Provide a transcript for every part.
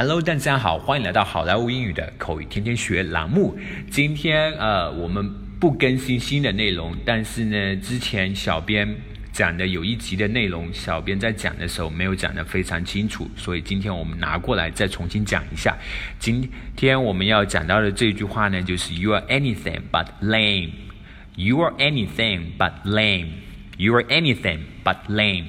Hello，大家好，欢迎来到好莱坞英语的口语天天学栏目。今天呃，我们不更新新的内容，但是呢，之前小编讲的有一集的内容，小编在讲的时候没有讲得非常清楚，所以今天我们拿过来再重新讲一下。今天我们要讲到的这句话呢，就是 You are anything but lame. You are anything but lame. You are anything but lame.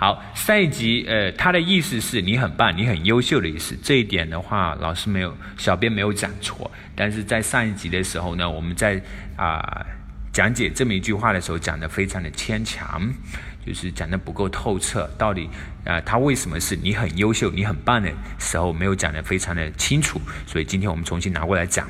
好，上一集，呃，它的意思是你很棒，你很优秀的意思。这一点的话，老师没有，小编没有讲错。但是在上一集的时候呢，我们在啊讲解这么一句话的时候，讲的非常的牵强，就是讲的不够透彻。到底啊，它为什么是你很优秀、你很棒的时候，没有讲的非常的清楚。所以今天我们重新拿过来讲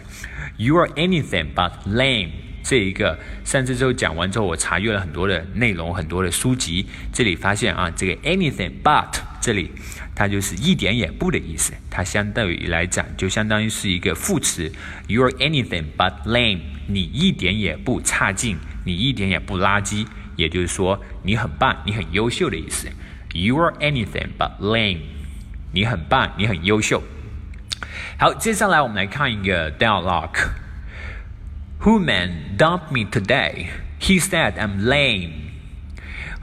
，You are anything but lame。这一个上次之后讲完之后，我查阅了很多的内容，很多的书籍。这里发现啊，这个 anything but 这里它就是一点也不的意思。它相对于来讲，就相当于是一个副词。You are anything but lame。你一点也不差劲，你一点也不垃圾。也就是说，你很棒，你很优秀的意思。You are anything but lame。你很棒，你很优秀。好，接下来我们来看一个 dialogue。Human dumped me today. He said I'm lame.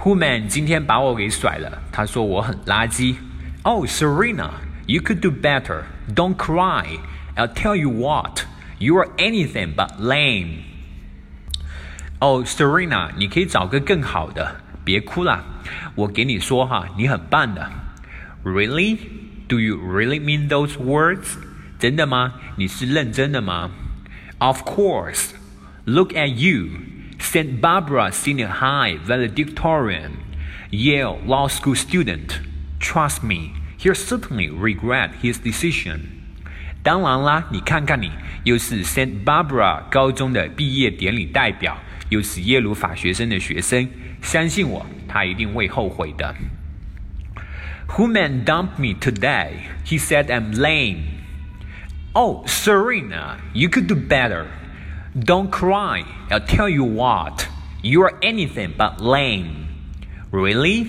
Human 今天把我给甩了，他说我很垃圾。Oh, Serena, you could do better. Don't cry. I'll tell you what, you are anything but lame. Oh, Serena，你可以找个更好的，别哭了。我给你说哈，你很棒的。Really? Do you really mean those words? 真的吗？你是认真的吗 ？of course. Look at you. St. Barbara Senior High valedictorian, Yale Law School student. Trust me, he'll certainly regret his decision. 当然啦，你看看你，又是 St. Barbara 高中的毕业典礼代表，又是耶鲁法学生的学生，相信我，他一定会后悔的。Who man dumped me today? He said I'm lame. Oh, Serena, you could do better. Don't cry. I'll tell you what. You are anything but lame. Really?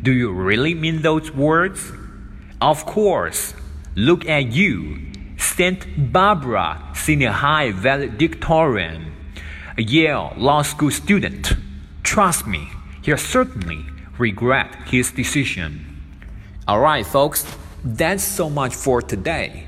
Do you really mean those words? Of course. Look at you. St. Barbara Senior High valedictorian, a Yale Law School student. Trust me, he'll certainly regret his decision. Alright, folks, that's so much for today.